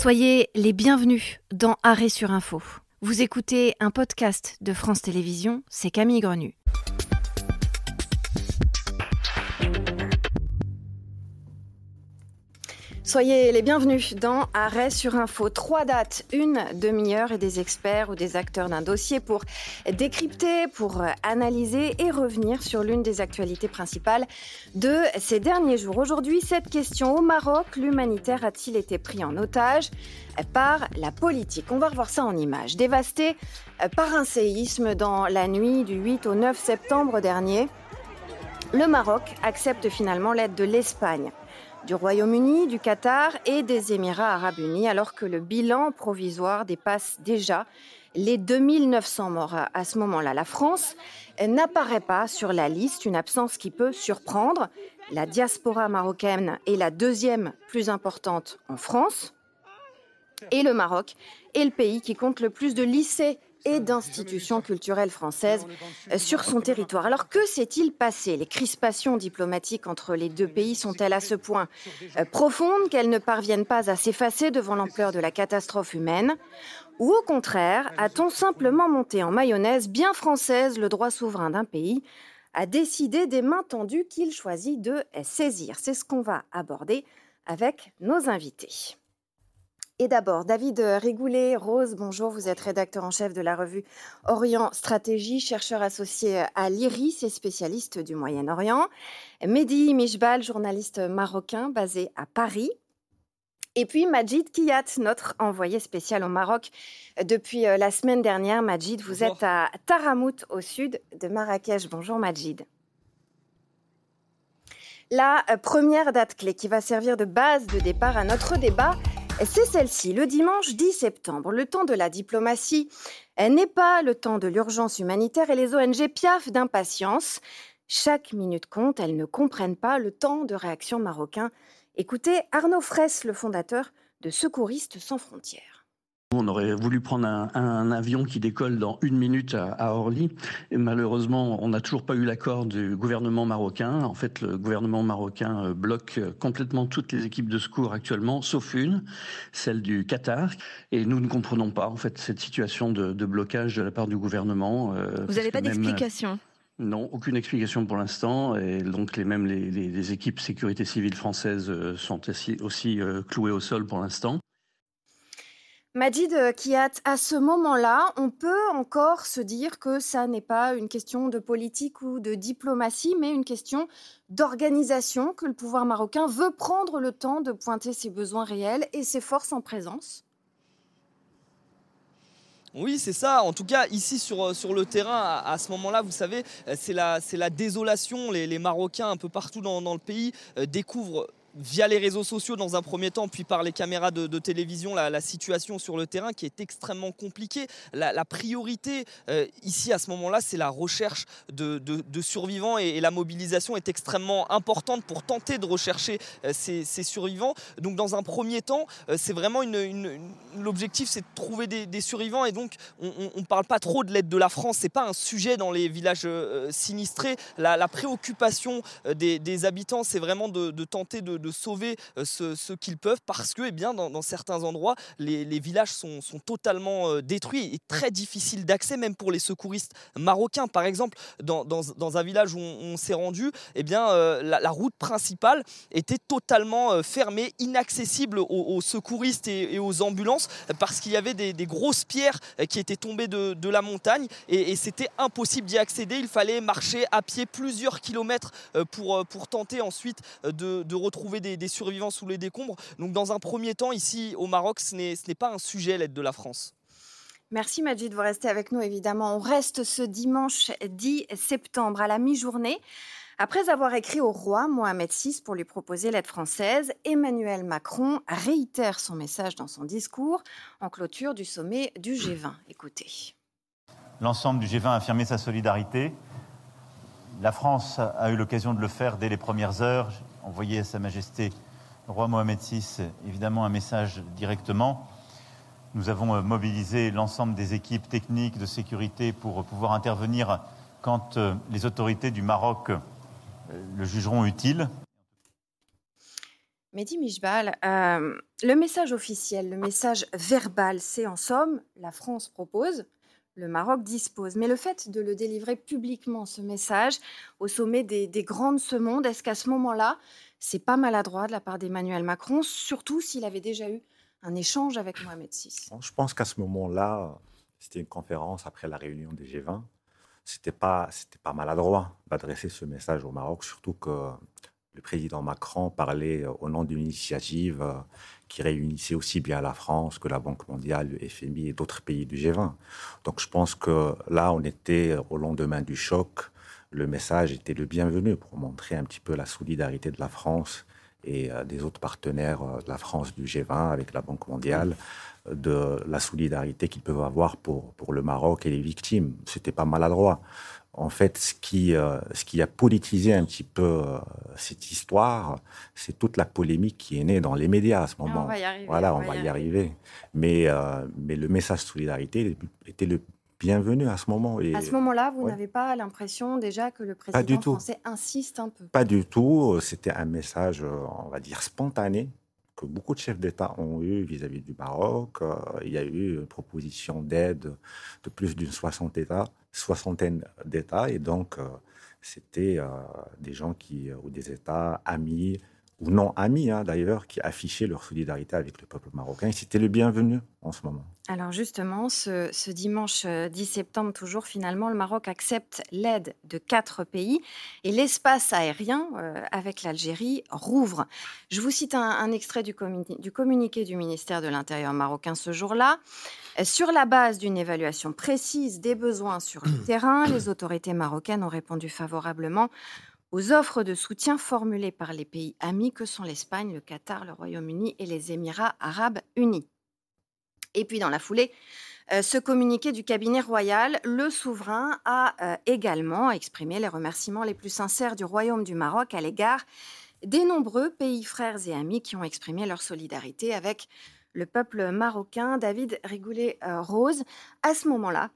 Soyez les bienvenus dans Arrêt sur Info. Vous écoutez un podcast de France Télévisions, c'est Camille Grenu. Soyez les bienvenus dans Arrêt sur Info. Trois dates, une demi-heure et des experts ou des acteurs d'un dossier pour décrypter, pour analyser et revenir sur l'une des actualités principales de ces derniers jours. Aujourd'hui, cette question au Maroc, l'humanitaire a-t-il été pris en otage par la politique? On va revoir ça en images. Dévasté par un séisme dans la nuit du 8 au 9 septembre dernier, le Maroc accepte finalement l'aide de l'Espagne du Royaume-Uni, du Qatar et des Émirats arabes unis, alors que le bilan provisoire dépasse déjà les 2900 morts à ce moment-là. La France n'apparaît pas sur la liste, une absence qui peut surprendre. La diaspora marocaine est la deuxième plus importante en France. Et le Maroc est le pays qui compte le plus de lycées et d'institutions culturelles françaises euh, sur son territoire. Alors que s'est-il passé? Les crispations diplomatiques entre les deux pays sont-elles à ce point euh, profondes qu'elles ne parviennent pas à s'effacer devant l'ampleur de la catastrophe humaine? Ou au contraire, a-t-on simplement monté en mayonnaise bien française le droit souverain d'un pays à décider des mains tendues qu'il choisit de saisir? C'est ce qu'on va aborder avec nos invités. Et d'abord, David Rigoulet, Rose, bonjour, vous êtes rédacteur en chef de la revue Orient Stratégie, chercheur associé à l'IRIS et spécialiste du Moyen-Orient. Mehdi Mishbal, journaliste marocain basé à Paris. Et puis Majid Kiyat, notre envoyé spécial au Maroc depuis euh, la semaine dernière. Majid, vous êtes à Taramout, au sud de Marrakech. Bonjour Majid. La euh, première date clé qui va servir de base de départ à notre débat, c'est celle-ci. Le dimanche 10 septembre, le temps de la diplomatie n'est pas le temps de l'urgence humanitaire et les ONG piaffent d'impatience. Chaque minute compte, elles ne comprennent pas le temps de réaction marocain. Écoutez Arnaud Fraisse, le fondateur de Secouristes sans frontières. On aurait voulu prendre un, avion qui décolle dans une minute à, Orly. Et malheureusement, on n'a toujours pas eu l'accord du gouvernement marocain. En fait, le gouvernement marocain euh, bloque complètement toutes les équipes de secours actuellement, sauf une, celle du Qatar. Et nous ne comprenons pas, en fait, cette situation de, blocage de la part du gouvernement. Euh, Vous n'avez pas d'explication? Non, aucune explication pour l'instant. Et donc, les, même les, équipes sécurité civile françaises euh, sont aussi, aussi clouées au sol pour l'instant. Majid Kiat, à ce moment-là, on peut encore se dire que ça n'est pas une question de politique ou de diplomatie, mais une question d'organisation, que le pouvoir marocain veut prendre le temps de pointer ses besoins réels et ses forces en présence oui, c'est ça. En tout cas, ici sur, sur le terrain, à, ce moment-là, vous savez, c'est la, la désolation. Les, Marocains, un peu partout dans, dans le pays, euh, découvrent via les réseaux sociaux dans un premier temps, puis par les caméras de, télévision, la, situation sur le terrain qui est extrêmement compliquée. La, priorité euh, ici à ce moment-là, c'est la recherche de, survivants et, la mobilisation est extrêmement importante pour tenter de rechercher euh, ces, survivants. Donc dans un premier temps, euh, c'est vraiment l'objectif, c'est de trouver des, survivants et donc on ne parle pas trop de l'aide de la France. C'est pas un sujet dans les villages sinistrés. La, préoccupation des, habitants, c'est vraiment de, tenter de de sauver euh, ce, qu'ils peuvent parce que eh bien, dans, certains endroits, les, villages sont, totalement euh, détruits et très difficiles d'accès, même pour les secouristes marocains. Par exemple, dans, un village où on, s'est rendu, eh bien, euh, la, route principale était totalement fermée, inaccessible aux, secouristes et, aux ambulances parce qu'il y avait des, grosses pierres qui étaient tombées de, la montagne et, c'était impossible d'y accéder. Il fallait marcher à pied plusieurs kilomètres pour, pour tenter ensuite de, de retrouver des, survivants sous les décombres. Donc dans un premier temps, ici au Maroc, ce n'est pas un sujet l'aide de la France. Merci Majid, vous restez avec nous évidemment. On reste ce dimanche 10 septembre à la mi-journée. Après avoir écrit au roi Mohamed VI pour lui proposer l'aide française, Emmanuel Macron réitère son message dans son discours en clôture du sommet du G20. Écoutez. L'ensemble du G20 a affirmé sa solidarité. La France a eu l'occasion de le faire dès les premières heures envoyer à Sa Majesté le roi Mohamed VI évidemment un message directement. Nous avons euh, mobilisé l'ensemble des équipes techniques de sécurité pour pouvoir intervenir quand euh, les autorités du Maroc euh, le jugeront utile. Mehdi Mijbal, le message officiel, le message verbal, c'est en somme, la France propose, le Maroc dispose. Mais le fait de le délivrer publiquement, ce message, au sommet des, des grands de ce monde, est-ce qu'à ce, moment-là, c'est pas maladroit de la part d'Emmanuel Macron, surtout s'il avait déjà eu un échange avec Mohamed VI Je pense qu'à ce moment-là, c'était une conférence après la réunion des G20. C'était pas, c'était pas maladroit d'adresser ce message au Maroc, surtout que le président Macron parlait euh, au nom d'une initiative euh, qui réunissait aussi bien la France que la Banque mondiale, le FMI et d'autres pays du G20. Donc je pense que là, on était au lendemain du choc. Le message était le bienvenu pour montrer un petit peu la solidarité de la France et euh, des autres partenaires de la France du G20 avec la Banque mondiale, de la solidarité qu'ils peuvent avoir pour, pour le Maroc et les victimes. C'était pas maladroit en fait, ce qui, euh, ce qui a politisé un petit peu euh, cette histoire, c'est toute la polémique qui est née dans les médias à ce moment. on va y arriver, voilà, on, va y arriver. Mais, euh, mais le message de solidarité était le bienvenu à ce moment. Et, à ce moment-là, vous n'avez pas l'impression déjà que le président français insiste un peu? Pas du tout. C'était un message, on va dire, spontané que beaucoup de chefs d'État ont eu vis-à-vis du Maroc. il y a eu une proposition d'aide de plus d'une soixantaine d'États. Et donc, euh, c'était euh, des gens qui, euh, ou des États amis, ou non amis hein, d'ailleurs, qui affichaient leur solidarité avec le peuple marocain. C'était le bienvenu en ce moment. Alors justement, ce, dimanche 10 septembre, toujours finalement, le Maroc accepte l'aide de quatre pays et l'espace aérien avec l'Algérie rouvre. Je vous cite un, extrait du, du communiqué du ministère de l'Intérieur marocain ce jour-là. Sur la base d'une évaluation précise des besoins sur le terrain, les autorités marocaines ont répondu favorablement aux offres de soutien formulées par les pays amis que sont l'Espagne, le Qatar, le Royaume-Uni et les Émirats arabes unis. Et puis dans la foulée, euh, ce communiqué du cabinet royal, le souverain a euh, également exprimé les remerciements les plus sincères du Royaume du Maroc à l'égard des nombreux pays frères et amis qui ont exprimé leur solidarité avec le peuple marocain, David Rigoulet-Rose. À ce moment-là,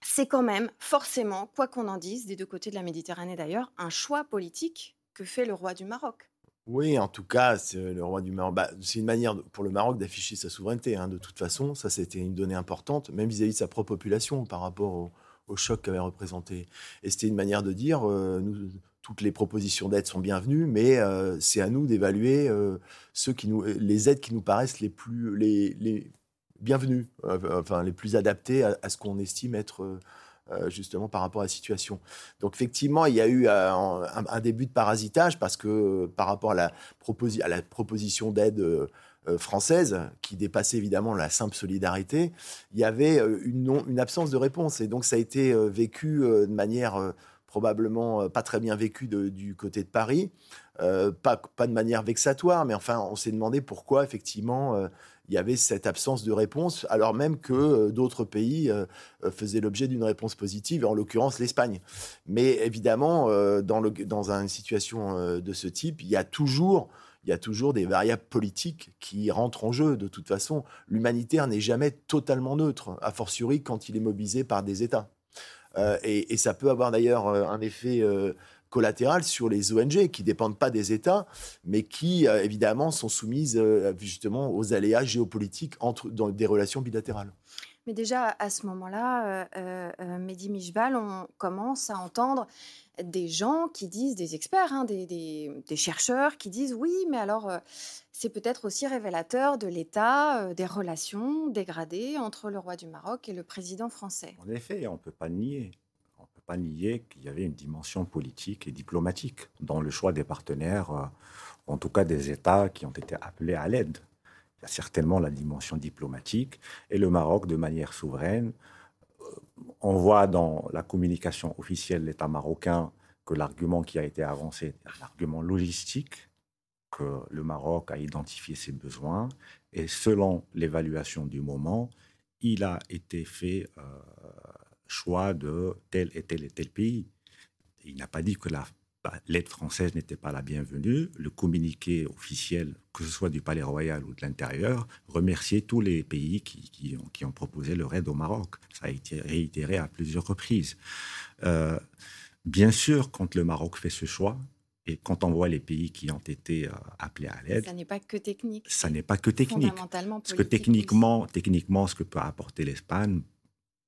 c'est quand même forcément, quoi qu'on en dise, des deux côtés de la Méditerranée d'ailleurs, un choix politique que fait le roi du Maroc. Oui, en tout cas, c'est le roi du Maroc. Bah, c'est une manière pour le Maroc d'afficher sa souveraineté. Hein, de toute façon, ça c'était une donnée importante, même vis-à-vis de sa propre population par rapport au, choc qu'avait représenté. Et c'était une manière de dire, euh, nous, toutes les propositions d'aide sont bienvenues, mais euh, c'est à nous d'évaluer euh, ceux qui nous, les aides qui nous paraissent les plus les, bienvenues, euh, enfin les plus adaptées à, ce qu'on estime être justement par rapport à la situation. Donc effectivement, il y a eu un, début de parasitage parce que par rapport à la, à la proposition d'aide française, qui dépassait évidemment la simple solidarité, il y avait une, absence de réponse. Et donc ça a été vécu de manière probablement euh, pas très bien vécu du côté de Paris, euh, pas, de manière vexatoire, mais enfin, on s'est demandé pourquoi effectivement euh, il y avait cette absence de réponse, alors même que d'autres pays faisaient l'objet d'une réponse positive, en l'occurrence l'Espagne. Mais évidemment, dans, une situation de ce type, il y a toujours des variables politiques qui rentrent en jeu. De toute façon, l'humanitaire n'est jamais totalement neutre, a fortiori quand il est mobilisé par des États. Euh, et, ça peut avoir d'ailleurs euh, un effet euh, collatéral sur les ONG qui dépendent pas des États, mais qui évidemment sont soumises justement aux aléas géopolitiques entre dans des relations bilatérales. Mais déjà à ce moment-là, Mehdi Mijbal, on commence à entendre des gens qui disent, des experts, hein, des, chercheurs qui disent oui, mais alors c'est peut-être aussi révélateur de l'état euh, des relations dégradées entre le roi du Maroc et le président français. En effet, on ne peut pas nier. Pas nier qu'il y avait une dimension politique et diplomatique dans le choix des partenaires, euh, en tout cas des États qui ont été appelés à l'aide. Il y a certainement la dimension diplomatique et le Maroc, de manière souveraine, euh, on voit dans la communication officielle de l'État marocain que l'argument qui a été avancé est un argument logistique que le Maroc a identifié ses besoins et selon l'évaluation du moment, il a été fait euh, choix de tel et tel et tel pays. Il n'a pas dit que l'aide française n'était pas la bienvenue. Le communiqué officiel, que ce soit du Palais Royal ou de l'intérieur, remerciait tous les pays qui, ont, qui, ont, proposé leur aide au Maroc. Ça a été réitéré à plusieurs reprises. Euh, bien sûr, quand le Maroc fait ce choix, Et quand on voit les pays qui ont été euh, appelés à l'aide, ça n'est pas que technique. Ça n'est pas que technique. Parce que techniquement, techniquement, ce que peut apporter l'Espagne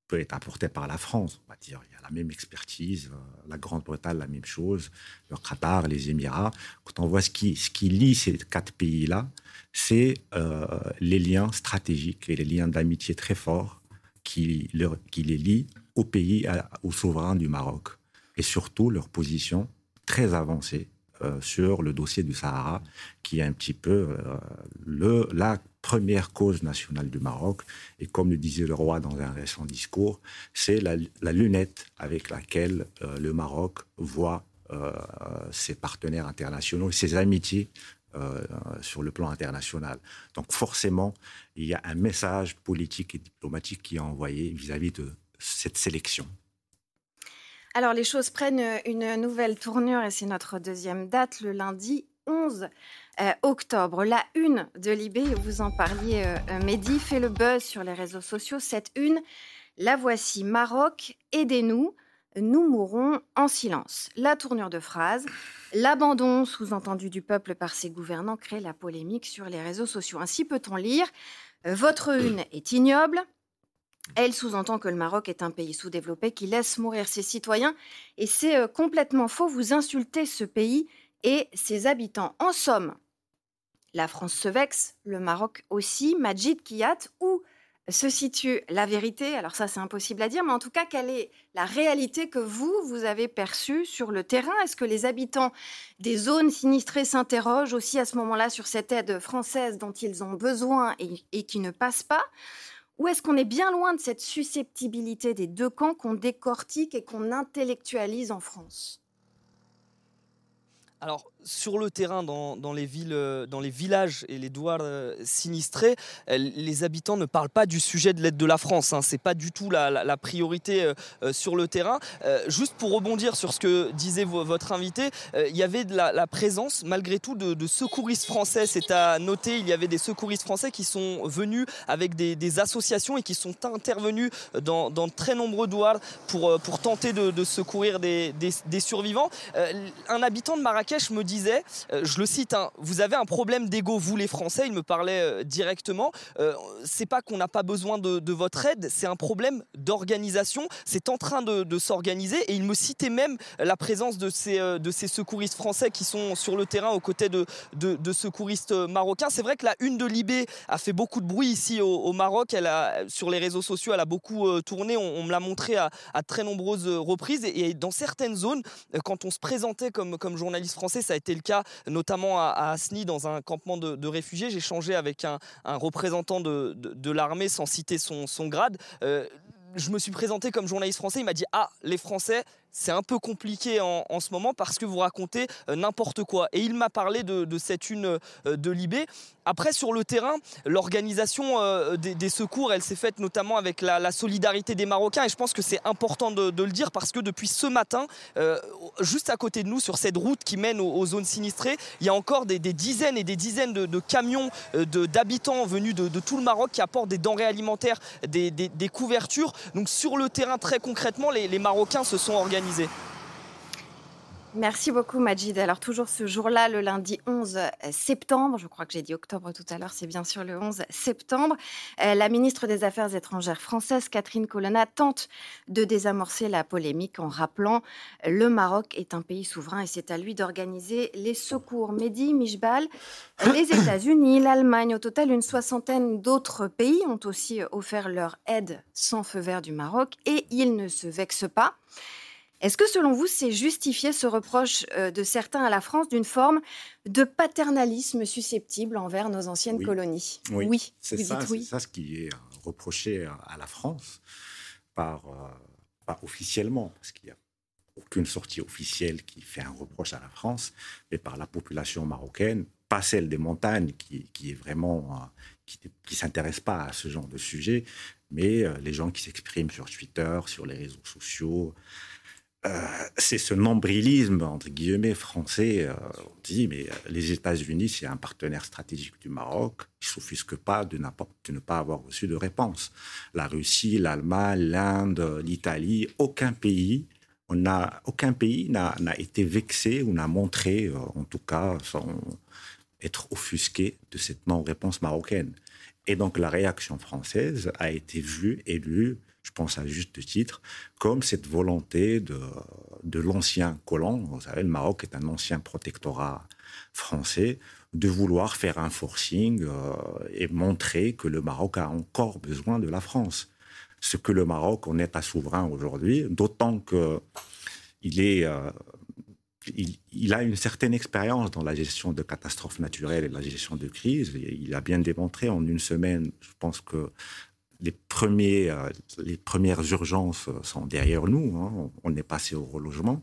peut être apporté par la France. On va dire, il y a la même expertise, euh, la Grande-Bretagne, la même chose, le Qatar, les Émirats. Quand on voit ce qui, ce qui lie ces quatre pays-là, c'est euh, les liens stratégiques et les liens d'amitié très forts qui, leur, qui les lient au pays, au souverain du Maroc. Et surtout leur position très avancée euh, sur le dossier du Sahara, qui est un petit peu le, la première cause nationale du Maroc. Et comme le disait le roi dans un récent discours, c'est la, lunette avec laquelle euh, le Maroc voit euh, ses partenaires internationaux, ses amitiés euh, sur le plan international. Donc forcément, il y a un message politique et diplomatique qui est envoyé vis-à-vis -vis de cette sélection. Alors les choses prennent une nouvelle tournure et c'est notre deuxième date, le lundi 11 euh, octobre. La une de Libé, vous en parliez, euh, euh, Mehdi, fait le buzz sur les réseaux sociaux. Cette une, la voici Maroc, aidez-nous, nous mourrons en silence. La tournure de phrase, l'abandon sous-entendu du peuple par ses gouvernants crée la polémique sur les réseaux sociaux. Ainsi peut-on lire Votre une est ignoble. Elle sous-entend que le Maroc est un pays sous-développé qui laisse mourir ses citoyens. Et c'est complètement faux. Vous insultez ce pays et ses habitants. En somme, la France se vexe, le Maroc aussi. Majid Kiyat, où se situe la vérité? Alors ça, c'est impossible à dire, mais en tout cas, quelle est la réalité que vous, vous avez perçue sur le terrain? Est-ce que les habitants des zones sinistrées s'interrogent aussi à ce moment-là sur cette aide française dont ils ont besoin et qui ne passe pas? Ou est-ce qu'on est bien loin de cette susceptibilité des deux camps qu'on décortique et qu'on intellectualise en France? Sur le terrain, dans, les villes, euh, dans les villages et les douars euh, sinistrés, euh, les habitants ne parlent pas du sujet de l'aide de la France. Hein. Ce n'est pas du tout la, priorité sur le terrain. juste pour rebondir sur ce que disait votre invité, il y avait de la, présence, malgré tout, de, secouristes français. C'est à noter, il y avait des secouristes français qui sont venus avec des, associations et qui sont intervenus dans, de très nombreux douars pour, tenter de, secourir des survivants. un habitant de Marrakech me dit disait, euh, je le cite, hein, vous avez un problème d'ego, vous les Français, il me parlait euh, directement, euh, c'est pas qu'on n'a pas besoin de, votre aide, c'est un problème d'organisation, c'est en train de, s'organiser et il me citait même la présence de ces, de ces secouristes français qui sont sur le terrain aux côtés de, de, secouristes marocains. C'est vrai que la une de Libé a fait beaucoup de bruit ici au, Maroc, elle a, sur les réseaux sociaux, elle a beaucoup tourné, on, me l'a montré à, très nombreuses reprises et, dans certaines zones, quand on se présentait comme, comme journaliste français, ça a été c'était le cas notamment à, Asni, dans un campement de, réfugiés. J'ai changé avec un, représentant de, l'armée sans citer son, grade. Euh, je me suis présenté comme journaliste français. Il m'a dit Ah, les Français, c'est un peu compliqué en, ce moment parce que vous racontez euh, n'importe quoi. Et il m'a parlé de, cette une euh, de Libé. Après, sur le terrain, l'organisation euh, des, secours, elle s'est faite notamment avec la, solidarité des Marocains. Et je pense que c'est important de, le dire parce que depuis ce matin, juste à côté de nous, sur cette route qui mène aux, zones sinistrées, il y a encore des, dizaines et des dizaines de, camions d'habitants venus de, tout le Maroc qui apportent des denrées alimentaires, des, couvertures. Donc sur le terrain, très concrètement, les, les Marocains se sont organisés Merci beaucoup Majid. Alors toujours ce jour-là, le lundi 11 septembre, je crois que j'ai dit octobre tout à l'heure, c'est bien sûr le 11 septembre, euh, la ministre des Affaires étrangères française, Catherine Colonna, tente de désamorcer la polémique en rappelant le Maroc est un pays souverain et c'est à lui d'organiser les secours. Mehdi, Mijbal, les États-Unis, l'Allemagne, au total une soixantaine d'autres pays ont aussi offert leur aide sans feu vert du Maroc et ils ne se vexent pas. Est-ce que selon vous, c'est justifié ce reproche euh, de certains à la France d'une forme de paternalisme susceptible envers nos anciennes colonies? Oui, c'est ça, ça, ce qui est euh, reproché à la France, par, euh, pas officiellement, parce qu'il n'y a aucune sortie officielle qui fait un reproche à la France, mais par la population marocaine, pas celle des montagnes qui, qui est vraiment qui ne s'intéresse pas à ce genre de sujet, mais les gens qui s'expriment sur Twitter, sur les réseaux sociaux, euh, c'est ce nombrilisme, entre guillemets, français. Euh, on dit, mais euh, les États-Unis, c'est un partenaire stratégique du Maroc. Ils ne s'offusquent pas de, ne pas avoir reçu de réponse. La Russie, l'Allemagne, l'Inde, l'Italie, aucun pays on a, aucun pays n'a été vexé ou n'a montré, euh, en tout cas, sans être offusqué de cette non-réponse marocaine. Et donc la réaction française a été vue et lue, je pense à juste titre, comme cette volonté de, l'ancien colon, vous savez, le Maroc est un ancien protectorat français, de vouloir faire un forcing euh, et montrer que le Maroc a encore besoin de la France. Ce que le Maroc en est à souverain aujourd'hui, d'autant que il est euh, a une certaine expérience dans la gestion de catastrophes naturelles et la gestion de crises. Il a bien démontré en une semaine, je pense que les, premiers, euh, les premières urgences sont derrière nous. Hein. On est passé au relogement.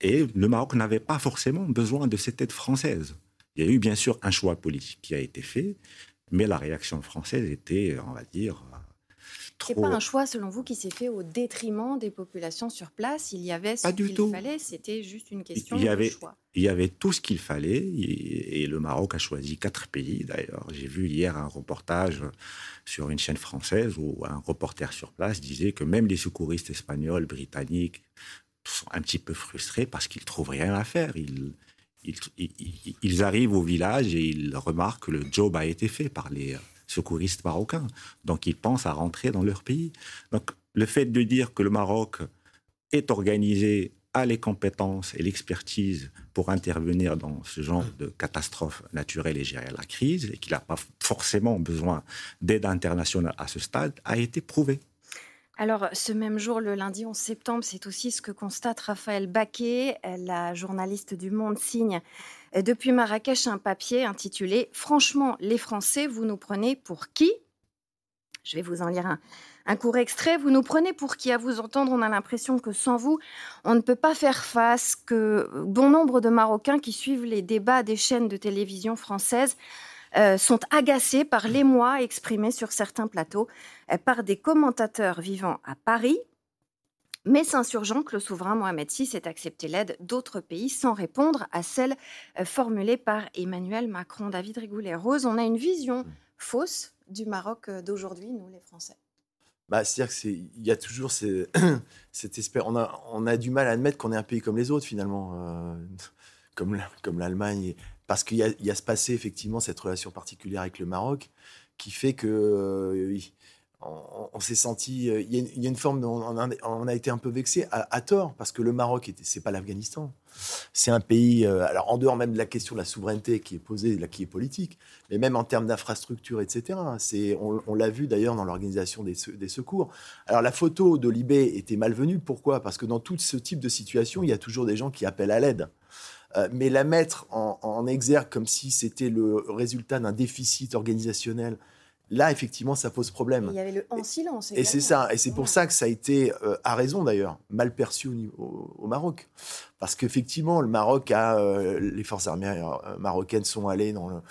Et le Maroc n'avait pas forcément besoin de cette aide française. Il y a eu bien sûr un choix politique qui a été fait, mais la réaction française était, on va dire, c'est pas un choix, selon vous, qui s'est fait au détriment des populations sur place? Il y avait ce qu'il fallait, c'était juste une question il y avait, de choix. Il y avait tout ce qu'il fallait, et, le Maroc a choisi quatre pays. D'ailleurs, j'ai vu hier un reportage sur une chaîne française où un reporter sur place disait que même les secouristes espagnols, britanniques, sont un petit peu frustrés parce qu'ils trouvent rien à faire. Ils, ils, ils, arrivent au village et ils remarquent que le job a été fait par les secouristes marocains. Donc ils pensent à rentrer dans leur pays. Donc le fait de dire que le Maroc est organisé, a les compétences et l'expertise pour intervenir dans ce genre de catastrophe naturelle et gérer la crise, et qu'il n'a pas forcément besoin d'aide internationale à ce stade, a été prouvé. Alors, ce même jour, le lundi 11 septembre, c'est aussi ce que constate Raphaël Baquet, la journaliste du Monde signe. Depuis Marrakech un papier intitulé Franchement, les Français, vous nous prenez pour qui? Je vais vous en lire un, un court extrait. Vous nous prenez pour qui? À vous entendre, on a l'impression que sans vous, on ne peut pas faire face, que bon nombre de Marocains qui suivent les débats des chaînes de télévision françaises euh, sont agacés par l'émoi exprimé sur certains plateaux euh, par des commentateurs vivant à Paris, mais s'insurgeant que le souverain Mohamed VI ait accepté l'aide d'autres pays sans répondre à celle euh, formulée par Emmanuel Macron. David Rigoulet-Rose, on a une vision mmh. fausse du Maroc d'aujourd'hui, nous les Français. Bah, C'est-à-dire qu'il y a toujours cette espèce. On a, on a du mal à admettre qu'on est un pays comme les autres, finalement, euh, comme l'Allemagne. Parce qu'il y, a ce passé, effectivement, cette relation particulière avec le Maroc, qui fait que on, s'est senti. Euh, il y, a une forme. On a, été un peu vexé à, tort parce que le Maroc, c'est pas l'Afghanistan. C'est un pays. Euh, alors en dehors même de la question de la souveraineté qui est posée, là, qui est politique, mais même en termes d'infrastructure, etc. C'est. On, l'a vu d'ailleurs dans l'organisation des, secours. Alors la photo de Libé était malvenue. Pourquoi? Parce que dans tout ce type de situation, il y a toujours des gens qui appellent à l'aide. Euh, mais la mettre en, en exergue comme si c'était le résultat d'un déficit organisationnel là, effectivement, ça pose problème. il y avait le en silence. Et c'est ça. Et c'est pour ça que ça a été, euh, à raison d'ailleurs, mal perçu au, Maroc. Parce qu'effectivement, le Maroc a. Euh, les forces armées marocaines sont allées dans,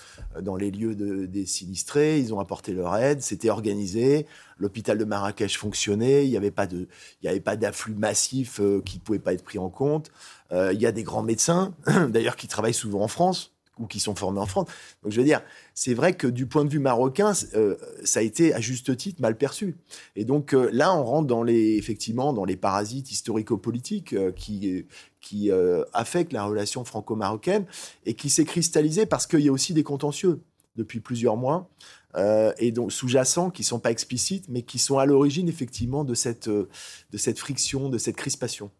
dans les lieux des sinistrés, ils ont apporté leur aide, c'était organisé. L'hôpital de Marrakech fonctionnait, il n'y avait pas d'afflux massif qui ne pouvait pas être pris en compte. Il y a des grands médecins, d'ailleurs, qui travaillent souvent en France ou qui sont formés en France. Donc je veux dire, c'est vrai que du point de vue marocain, euh, ça a été à juste titre mal perçu. Et donc euh, là, on rentre dans les, effectivement dans les parasites historico-politiques euh, qui, qui affectent la relation franco-marocaine et qui s'est cristallisé parce qu'il y a aussi des contentieux depuis plusieurs mois. et donc sous-jacents qui sont pas explicites, mais qui sont à l'origine effectivement de cette, de cette friction, de cette crispation.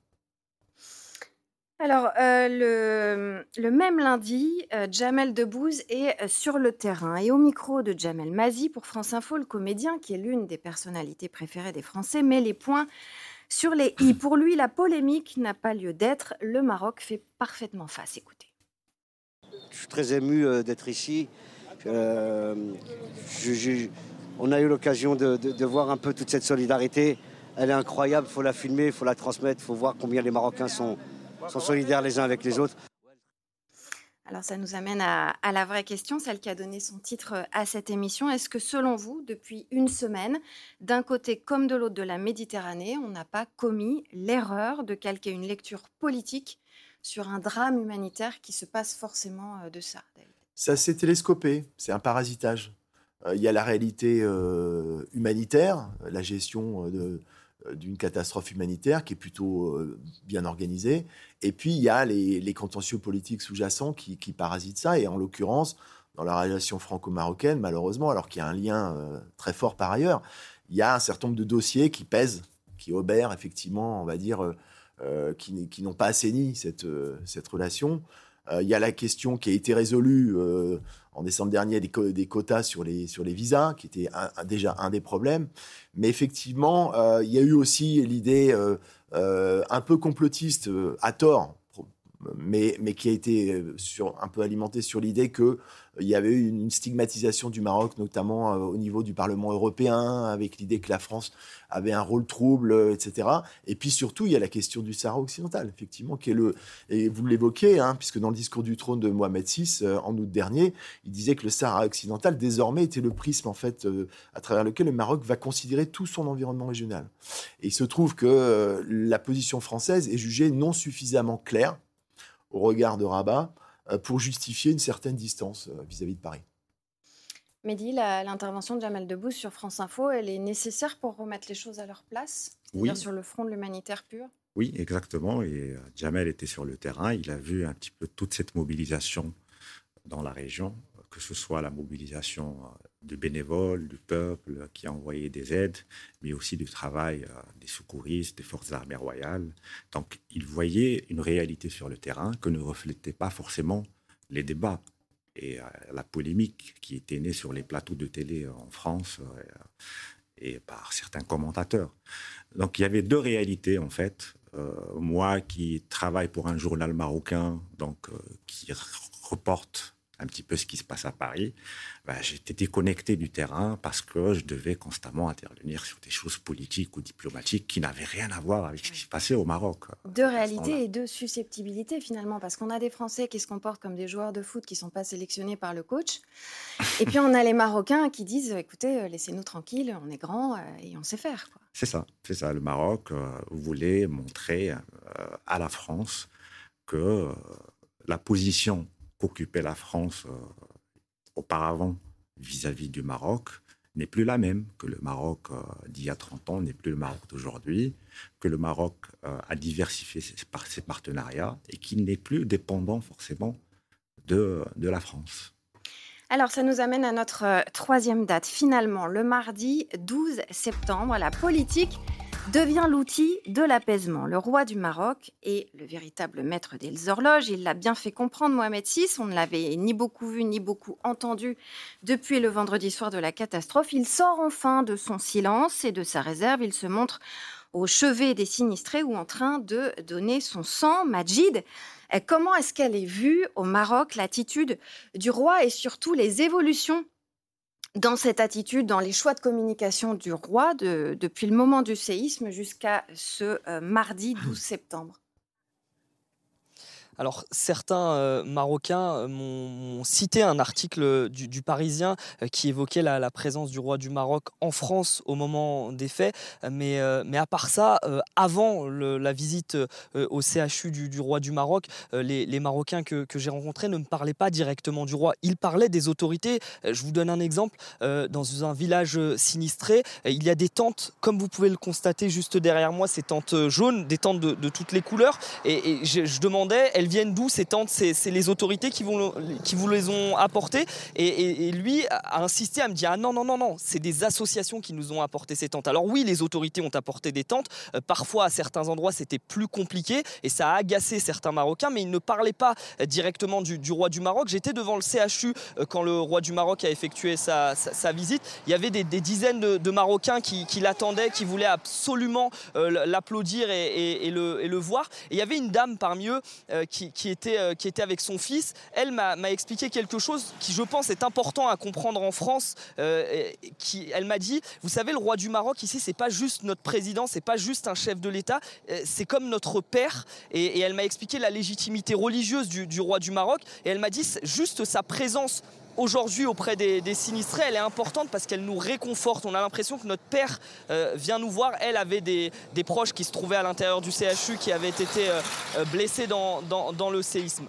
Alors, euh, le, même lundi, euh, Jamel Debbouze est euh, sur le terrain et au micro de Jamel Mazi pour France Info, le comédien, qui est l'une des personnalités préférées des Français, met les points sur les i. Pour lui, la polémique n'a pas lieu d'être. Le Maroc fait parfaitement face. Écoutez. Je suis très ému d'être ici. on a eu l'occasion de, de voir un peu toute cette solidarité. Elle est incroyable, il faut la filmer, il faut la transmettre, il faut voir combien les Marocains sont sont solidaires les uns avec les autres. Alors ça nous amène à, la vraie question, celle qui a donné son titre à cette émission. Est-ce que selon vous, depuis une semaine, d'un côté comme de l'autre de la Méditerranée, on n'a pas commis l'erreur de calquer une lecture politique sur un drame humanitaire qui se passe forcément euh, de ça Ça s'est télescopé, c'est un parasitage. Euh, il y a la réalité euh, humanitaire, la gestion de d'une catastrophe humanitaire qui est plutôt bien organisée. Et puis, il y a les, contentieux politiques sous-jacents qui, parasitent ça. Et en l'occurrence, dans la relation franco-marocaine, malheureusement, alors qu'il y a un lien très fort par ailleurs, il y a un certain nombre de dossiers qui pèsent, qui obèrent effectivement, on va dire, qui, n'ont pas assaini cette relation. Euh, il y a la question qui a été résolue euh, en décembre dernier des, quotas sur les, sur les visas, qui était déjà un des problèmes. Mais effectivement, euh, il y a eu aussi l'idée un peu complotiste, à tort, mais, mais qui a été sur, un peu alimentée sur l'idée que il y avait eu une stigmatisation du Maroc, notamment euh, au niveau du Parlement européen, avec l'idée que la France avait un rôle trouble, euh, etc. Et puis surtout, il y a la question du Sahara occidental, effectivement, qui est le. Et vous l'évoquez, hein, puisque dans le discours du trône de Mohamed VI, euh, en août dernier, il disait que le Sahara occidental, désormais, était le prisme, en fait, à travers lequel le Maroc va considérer tout son environnement régional. Et il se trouve que la position française est jugée non suffisamment claire au regard de Rabat euh, pour justifier une certaine distance euh, vis-à-vis de Paris. Mehdi, l'intervention de Jamel Debbouze sur France Info, elle est nécessaire pour remettre les choses à leur place? Oui. Sur le front de l'humanitaire pur? Oui, exactement. Et euh, Jamel était sur le terrain. Il a vu un petit peu toute cette mobilisation dans la région, que ce soit la mobilisation du bénévole, du peuple qui a envoyé des aides, mais aussi du travail des secouristes, des forces armées royales. Donc, il voyait une réalité sur le terrain que ne reflétait pas forcément les débats et euh, la polémique qui était née sur les plateaux de télé en France euh, et par certains commentateurs. Donc, il y avait deux réalités, en fait. Euh, moi qui travaille pour un journal marocain, donc qui reporte un petit peu ce qui se passe à Paris, bah, j'étais déconnecté du terrain parce que je devais constamment intervenir sur des choses politiques ou diplomatiques qui n'avaient rien à voir avec ce qui se passait au Maroc. Deux réalités et deux susceptibilités finalement, parce qu'on a des Français qui se comportent comme des joueurs de foot qui ne sont pas sélectionnés par le coach, et puis on a les Marocains qui disent écoutez, euh, laissez-nous tranquilles, on est grands euh, et on sait faire. C'est ça, c'est ça. Le Maroc euh, voulait montrer à la France que la position qu'occupait la France euh, auparavant vis-à-vis du Maroc n'est plus la même, que le Maroc euh, d'il y a 30 ans n'est plus le Maroc d'aujourd'hui, que le Maroc euh, a diversifié ses, partenariats et qu'il n'est plus dépendant forcément de la France. Alors, ça nous amène à notre troisième date. Finalement, le mardi 12 septembre, la politique devient l'outil de l'apaisement. Le roi du Maroc est le véritable maître des horloges. Il l'a bien fait comprendre, Mohamed VI. On ne l'avait ni beaucoup vu ni beaucoup entendu depuis le vendredi soir de la catastrophe. Il sort enfin de son silence et de sa réserve. Il se montre au chevet des sinistrés ou en train de donner son sang. Majid, comment est-ce qu'elle est vue au Maroc, l'attitude du roi et surtout les évolutions dans cette attitude, dans les choix de communication du roi depuis le moment du séisme jusqu'à ce euh, mardi 12 septembre alors certains euh, Marocains euh, m'ont cité un article du, Parisien euh, qui évoquait la, présence du roi du Maroc en France au moment des faits, mais, mais à part ça, avant la visite au CHU du, roi du Maroc, les, Marocains que, j'ai rencontrés ne me parlaient pas directement du roi, ils parlaient des autorités. Je vous donne un exemple, dans un village sinistré, il y a des tentes, comme vous pouvez le constater juste derrière moi, ces tentes jaunes, des tentes de, toutes les couleurs, et, je, je demandais, viennent d'où ces tentes C'est les autorités qui, vont, qui vous les ont apportées. Et, lui a insisté à me dire Ah non, non, non, non, c'est des associations qui nous ont apporté ces tentes. Alors oui, les autorités ont apporté des tentes. Euh, parfois, à certains endroits, c'était plus compliqué et ça a agacé certains Marocains, mais ils ne parlaient pas euh, directement du, roi du Maroc. J'étais devant le CHU euh, quand le roi du Maroc a effectué sa, visite. Il y avait des, dizaines de, Marocains qui, l'attendaient, qui voulaient absolument l'applaudir et, le, et, le, voir. Et il y avait une dame parmi eux qui qui, était, euh, qui était avec son fils, elle m'a expliqué quelque chose qui, je pense, est important à comprendre en France. Euh, qui, elle m'a dit, vous savez, le roi du Maroc ici, c'est pas juste notre président, c'est pas juste un chef de l'État, euh, c'est comme notre père. Et, elle m'a expliqué la légitimité religieuse du, du roi du Maroc. Et elle m'a dit, juste sa présence aujourd'hui auprès des, sinistrés, elle est importante parce qu'elle nous réconforte. On a l'impression que notre père euh, vient nous voir. Elle avait des, proches qui se trouvaient à l'intérieur du CHU qui avaient été euh, euh, blessés dans, le séisme.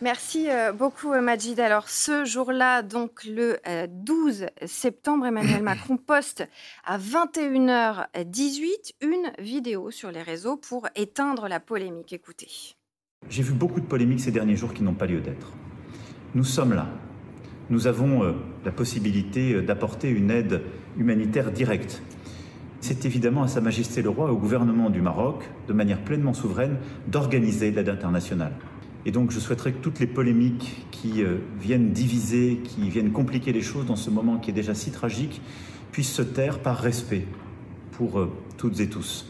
Merci beaucoup Majid. Alors ce jour-là, donc le 12 septembre, Emmanuel Macron poste à 21h18 une vidéo sur les réseaux pour éteindre la polémique. Écoutez. J'ai vu beaucoup de polémiques ces derniers jours qui n'ont pas lieu d'être. Nous sommes là. Nous avons la possibilité d'apporter une aide humanitaire directe c'est évidemment à Sa Majesté le Roi au gouvernement du Maroc, de manière pleinement souveraine, d'organiser l'aide internationale. Et donc je souhaiterais que toutes les polémiques qui euh, viennent diviser, qui viennent compliquer les choses dans ce moment qui est déjà si tragique, puissent se taire par respect pour euh, toutes et tous.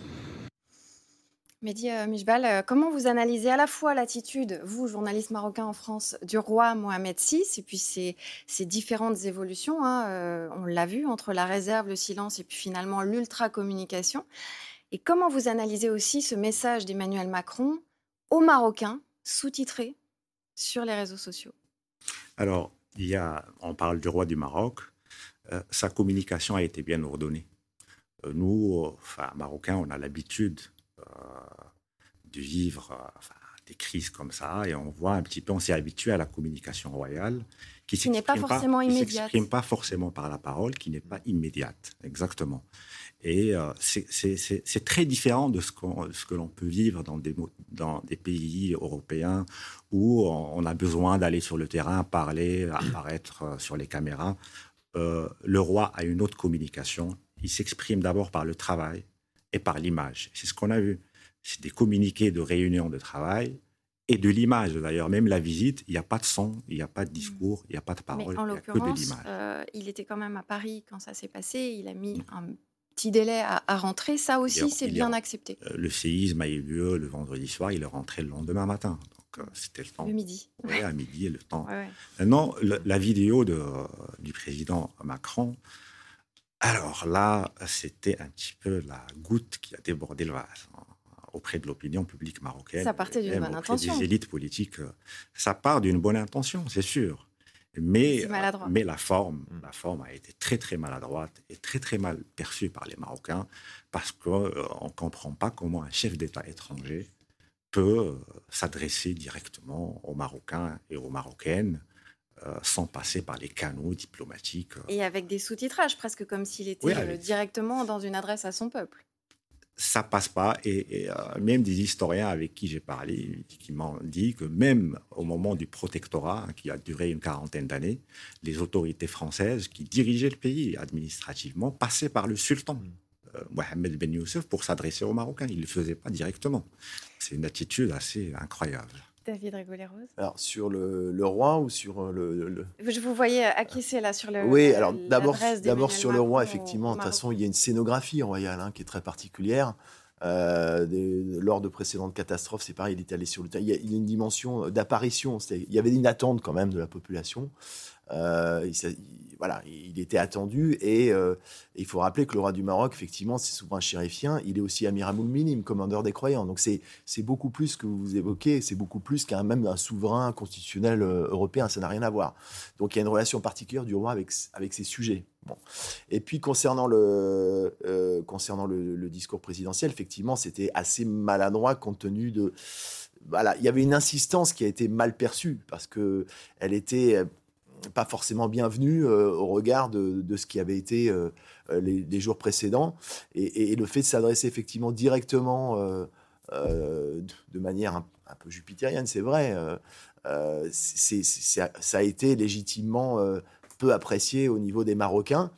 Mehdi euh, euh, comment vous analysez à la fois l'attitude, vous, journaliste marocain en France, du roi Mohamed VI, et puis ces, différentes évolutions, hein, euh, on l'a vu, entre la réserve, le silence, et puis finalement l'ultra-communication, et comment vous analysez aussi ce message d'Emmanuel Macron aux Marocains, sous-titré sur les réseaux sociaux? Alors, il y a, on parle du roi du Maroc, sa communication a été bien ordonnée. nous, enfin, Marocains, on a l'habitude de vivre euh, des crises comme ça et on voit un petit peu, on s'est habitué à la communication royale qui, n'est pas forcément immédiate. s'exprime pas forcément par la parole, qui n'est pas immédiate, exactement. Et euh, c'est très différent de ce, ce que l'on peut vivre dans des, dans des pays européens où on a besoin d'aller sur le terrain, parler, apparaître sur les caméras. le roi a une autre communication. Il s'exprime d'abord par le travail, et par l'image. C'est ce qu'on a vu. C'est des communiqués de réunions de travail et de l'image. D'ailleurs, même la visite, il n'y a pas de son, il n'y a pas de discours, il n'y a pas de parole, il n'y a que de l'image. Euh, il était quand même à Paris quand ça s'est passé. Il a mis un petit délai à, rentrer. Ça aussi, c'est bien accepté. Euh, le séisme a eu lieu le vendredi soir. Il est rentré le lendemain matin. Donc, euh, c'était le temps. Le midi. Oui, à midi, le temps. Maintenant, la vidéo de, du président Macron, alors là, c'était un petit peu la goutte qui a débordé le vase hein, auprès de l'opinion publique marocaine. Ça partait d'une bonne intention. Des élites politiques, euh, ça part d'une bonne intention, c'est sûr. Mais, euh, mais la forme, mm. la forme a été très très maladroite et très très mal perçue par les Marocains parce qu'on euh, ne comprend pas comment un chef d'État étranger peut s'adresser directement aux Marocains et aux Marocaines euh, sans passer par les canaux diplomatiques. Euh. Et avec des sous-titrages, presque comme s'il était euh, directement dans une adresse à son peuple. Ça passe pas. Et, même des historiens avec qui j'ai parlé, qui m'ont dit que même au moment du protectorat, hein, qui a duré une quarantaine d'années, les autorités françaises qui dirigeaient le pays administrativement passaient par le sultan. Mm. Mohamed Ben Youssef pour s'adresser aux Marocains. Il ne le faisait pas directement. C'est une attitude assez incroyable. David Alors, sur le, le, roi ou sur euh, le, Je vous voyais acquiescer là sur le. Oui, alors d'abord, d'abord sur le roi, effectivement. De toute façon, il y a une scénographie royale hein, qui est très particulière. Euh, lors de précédentes catastrophes, c'est pareil, il est allé sur le terrain. Il y a, une dimension d'apparition. Il y avait une attente quand même de la population. Euh, il, voilà, il était attendu et euh, il faut rappeler que le roi du Maroc, effectivement, c'est souverain chérifien, il est aussi Amir Minim, commandeur des croyants. Donc c'est beaucoup plus que vous évoquez, c'est beaucoup plus qu'un même un souverain constitutionnel euh, européen, ça n'a rien à voir. Donc il y a une relation particulière du roi avec, avec ses sujets. Bon. Et puis concernant le, euh, concernant le, discours présidentiel, effectivement, c'était assez maladroit compte tenu de voilà, il y avait une insistance qui a été mal perçue parce que elle était pas forcément bienvenue euh, au regard de, ce qui avait été euh, euh, les, jours précédents. Et, le fait de s'adresser effectivement directement de, manière un, peu jupitérienne, c'est vrai, ça a été légitimement peu apprécié au niveau des Marocains,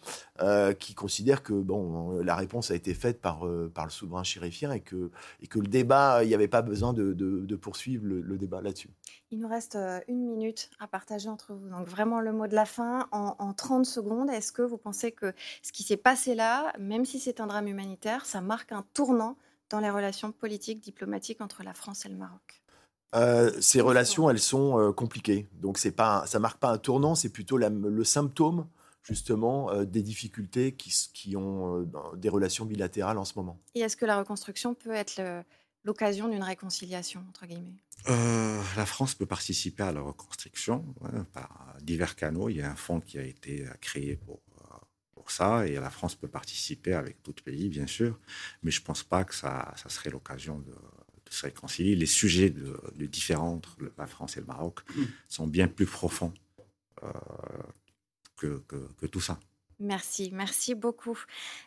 qui considèrent que bon, la réponse a été faite par, par le souverain chérifien et que, et que le débat, il n'y avait pas besoin de, poursuivre le, débat là-dessus. Il nous reste euh, une minute à partager entre vous. Donc vraiment le mot de la fin en, en 30 secondes. Est-ce que vous pensez que ce qui s'est passé là, même si c'est un drame humanitaire, ça marque un tournant dans les relations politiques, diplomatiques entre la France et le Maroc? Euh, ces relations, elles sont euh, compliquées. Donc, c'est pas, ça marque pas un tournant, c'est plutôt le symptôme justement euh, des difficultés qui, qui ont des relations bilatérales en ce moment. Et est-ce que la reconstruction peut être l'occasion d'une réconciliation entre guillemets La France peut participer à la reconstruction par divers canaux. Il y a un fonds qui a été créé pour pour ça et la France peut participer avec d'autres pays, bien sûr, mais je ne pense pas que ça, ça serait l'occasion de, se réconcilier. Les sujets de, de différents entre la France et le Maroc sont bien plus profonds que, que tout ça. Merci, merci beaucoup.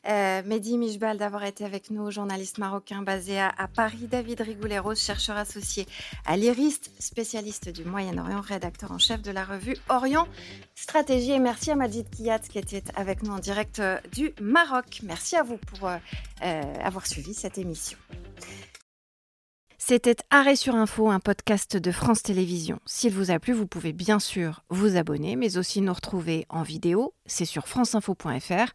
Euh, Mehdi Mijbal d'avoir été avec nous, journaliste marocain basé à, Paris. David Rigouleros, chercheur associé à l'IRIST, spécialiste du Moyen-Orient, rédacteur en chef de la revue Orient Stratégie. Et merci à Majid Kiyat qui était avec nous en direct euh, du Maroc. Merci à vous pour euh, avoir suivi cette émission. C'était Arrêt sur Info, un podcast de France Télévisions. S'il vous a plu, vous pouvez bien sûr vous abonner, mais aussi nous retrouver en vidéo, c'est sur franceinfo.fr,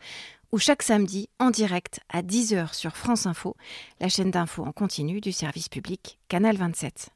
ou chaque samedi en direct à 10h sur France Info, la chaîne d'info en continu du service public Canal 27.